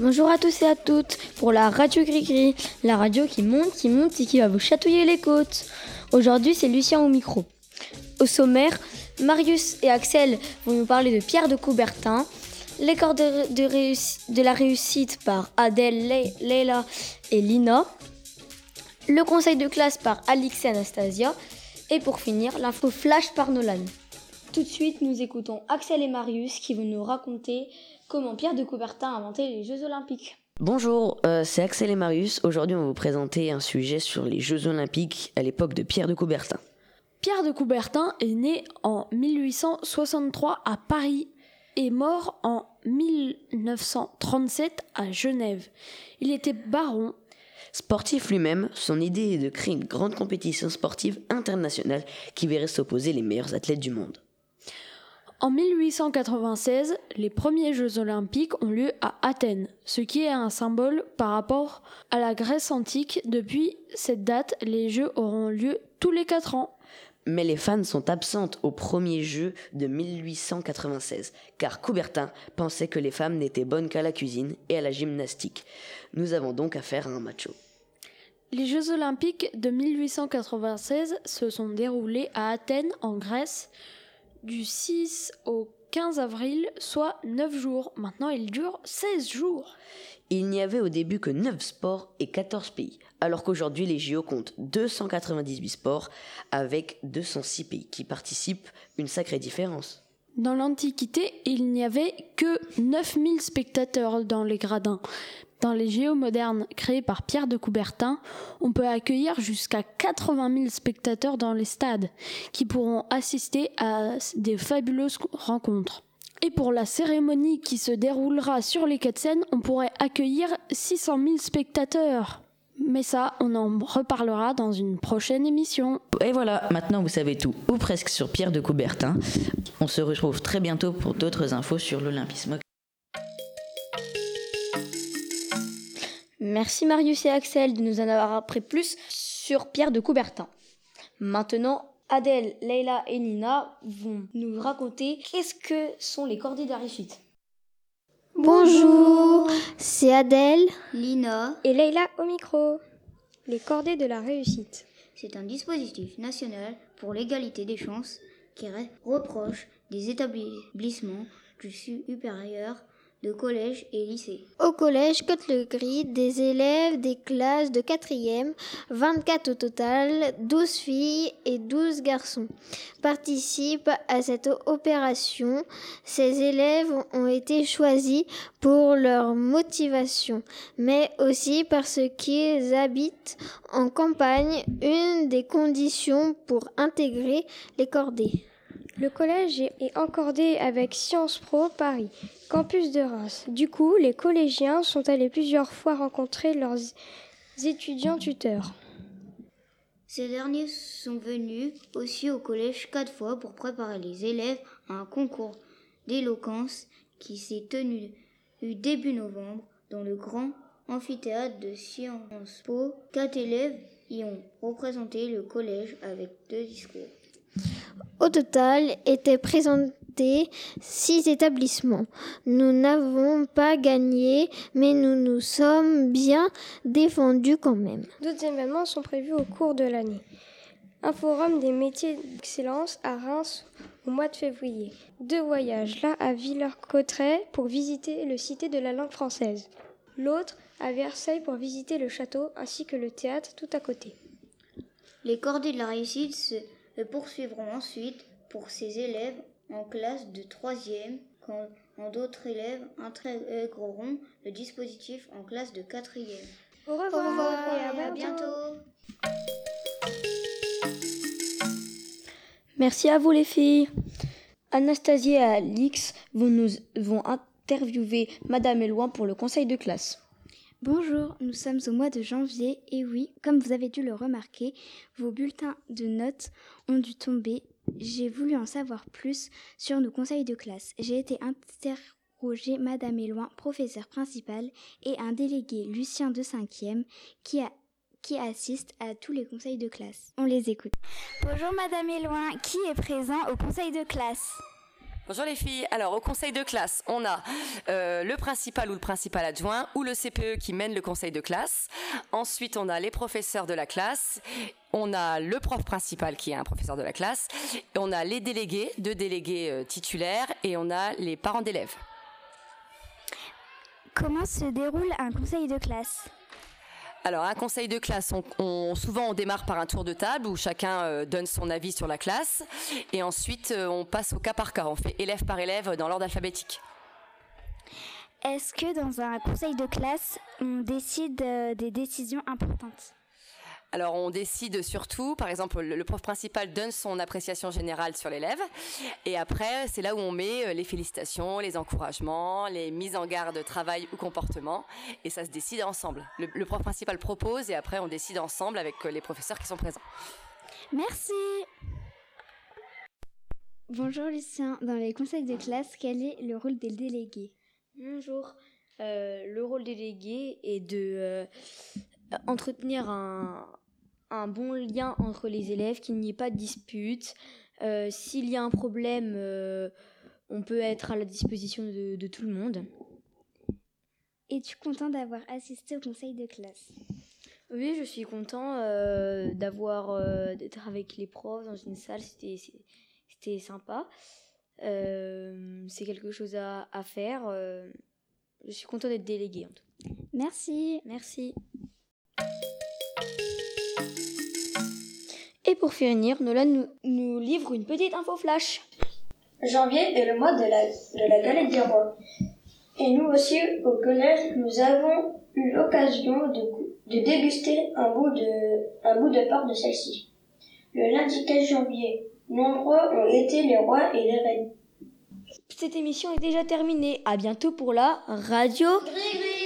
Bonjour à tous et à toutes pour la radio Gris-Gris, la radio qui monte, qui monte et qui va vous chatouiller les côtes. Aujourd'hui, c'est Lucien au micro. Au sommaire, Marius et Axel vont nous parler de Pierre de Coubertin, les corps de, de la réussite par Adèle, Leila et Lina, le conseil de classe par Alix et Anastasia, et pour finir, l'info flash par Nolan. Tout de suite, nous écoutons Axel et Marius qui vont nous raconter comment Pierre de Coubertin a inventé les Jeux Olympiques. Bonjour, euh, c'est Axel et Marius. Aujourd'hui, on va vous présenter un sujet sur les Jeux Olympiques à l'époque de Pierre de Coubertin. Pierre de Coubertin est né en 1863 à Paris et mort en 1937 à Genève. Il était baron Sportif lui-même, son idée est de créer une grande compétition sportive internationale qui verrait s'opposer les meilleurs athlètes du monde. En 1896, les premiers Jeux olympiques ont lieu à Athènes, ce qui est un symbole par rapport à la Grèce antique. Depuis cette date, les Jeux auront lieu tous les 4 ans. Mais les fans sont absentes au premier jeu de 1896, car Coubertin pensait que les femmes n'étaient bonnes qu'à la cuisine et à la gymnastique. Nous avons donc affaire à un macho. Les Jeux olympiques de 1896 se sont déroulés à Athènes, en Grèce, du 6 au 15 avril, soit 9 jours. Maintenant, ils durent 16 jours. Il n'y avait au début que 9 sports et 14 pays, alors qu'aujourd'hui les JO comptent 298 sports avec 206 pays qui participent, une sacrée différence. Dans l'Antiquité, il n'y avait que 9000 spectateurs dans les gradins. Dans les JO modernes créés par Pierre de Coubertin, on peut accueillir jusqu'à 80 000 spectateurs dans les stades qui pourront assister à des fabuleuses rencontres. Et pour la cérémonie qui se déroulera sur les quatre scènes, on pourrait accueillir 600 000 spectateurs. Mais ça, on en reparlera dans une prochaine émission. Et voilà, maintenant vous savez tout, ou presque sur Pierre de Coubertin. On se retrouve très bientôt pour d'autres infos sur l'Olympisme. Merci Marius et Axel de nous en avoir appris plus sur Pierre de Coubertin. Maintenant, Adèle, Leila et Nina vont nous raconter qu'est-ce que sont les cordées de la réussite. Bonjour, c'est Adèle, Lina et Leila au micro. Les cordées de la réussite. C'est un dispositif national pour l'égalité des chances qui reproche des établissements du supérieur Au collège Côte-le-Gris, des élèves des classes de 4e, 24 au total, 12 filles et 12 garçons, participent à cette opération. Ces élèves ont été choisis pour leur motivation, mais aussi parce qu'ils habitent en campagne, une des conditions pour intégrer les cordées. Le collège est encordé avec Sciences Pro Paris, campus de Reims. Du coup, les collégiens sont allés plusieurs fois rencontrer leurs étudiants tuteurs. Ces derniers sont venus aussi au collège quatre fois pour préparer les élèves à un concours d'éloquence qui s'est tenu début novembre dans le grand amphithéâtre de Sciences Po. Quatre élèves y ont représenté le collège avec deux discours. Au total étaient présentés six établissements. Nous n'avons pas gagné, mais nous nous sommes bien défendus quand même. D'autres événements sont prévus au cours de l'année. Un forum des métiers d'excellence à Reims au mois de février. Deux voyages, l'un à Villers-Cotterêts pour visiter le cité de la langue française. L'autre à Versailles pour visiter le château ainsi que le théâtre tout à côté. Les cordées de la réussite se poursuivront ensuite pour ces élèves en classe de troisième quand d'autres élèves intégreront le dispositif en classe de quatrième. Au revoir, Au revoir et à bientôt. Merci à vous les filles. Anastasie et Alix vont nous vont interviewer Madame Eloin pour le conseil de classe. Bonjour, nous sommes au mois de janvier et oui, comme vous avez dû le remarquer, vos bulletins de notes ont dû tomber. J'ai voulu en savoir plus sur nos conseils de classe. J'ai été interroger Madame Éloin, professeur principal, et un délégué, Lucien de 5e, qui, a, qui assiste à tous les conseils de classe. On les écoute. Bonjour Madame Éloin, qui est présent au conseil de classe? Bonjour les filles. Alors au conseil de classe, on a euh, le principal ou le principal adjoint ou le CPE qui mène le conseil de classe. Ensuite, on a les professeurs de la classe. On a le prof principal qui est un professeur de la classe. On a les délégués, deux délégués euh, titulaires et on a les parents d'élèves. Comment se déroule un conseil de classe? Alors, un conseil de classe, souvent on démarre par un tour de table où chacun euh, donne son avis sur la classe et ensuite euh, on passe au cas par cas. On fait élève par élève dans l'ordre alphabétique. Est-ce que dans un conseil de classe, on décide euh, des décisions importantes? Alors on décide surtout, par exemple, le, prof principal donne son appréciation générale sur l'élève, et après c'est là où on met euh, les félicitations, les encouragements, les mises en garde travail ou comportement, et ça se décide ensemble. Le, prof principal propose, et après on décide ensemble avec euh, les professeurs qui sont présents. Merci. Bonjour Lucien, dans les conseils de classe, quel est le rôle des délégués? Bonjour. Euh, le rôle des délégués est de entretenir un, un bon lien entre les élèves, qu'il n'y ait pas de dispute. Euh, s'il y a un problème, euh, on peut être à la disposition de, tout le monde. Es-tu content d'avoir assisté au conseil de classe? Oui, je suis content euh, d'avoir d'être avec les profs dans une salle. C'était sympa. C'est quelque chose à, à faire. je suis content d'être déléguée. En tout. Merci. Merci. Pour finir, Nolan nous, nous livre une petite info flash. Janvier est le mois de la, de la galette des rois. Et nous aussi, au collège, nous avons eu l'occasion de, de déguster un bout de, un bout de part de celle-ci. Le lundi 15 janvier, nombreux ont été les rois et les reines. Cette émission est déjà terminée. À bientôt pour la radio. Gris,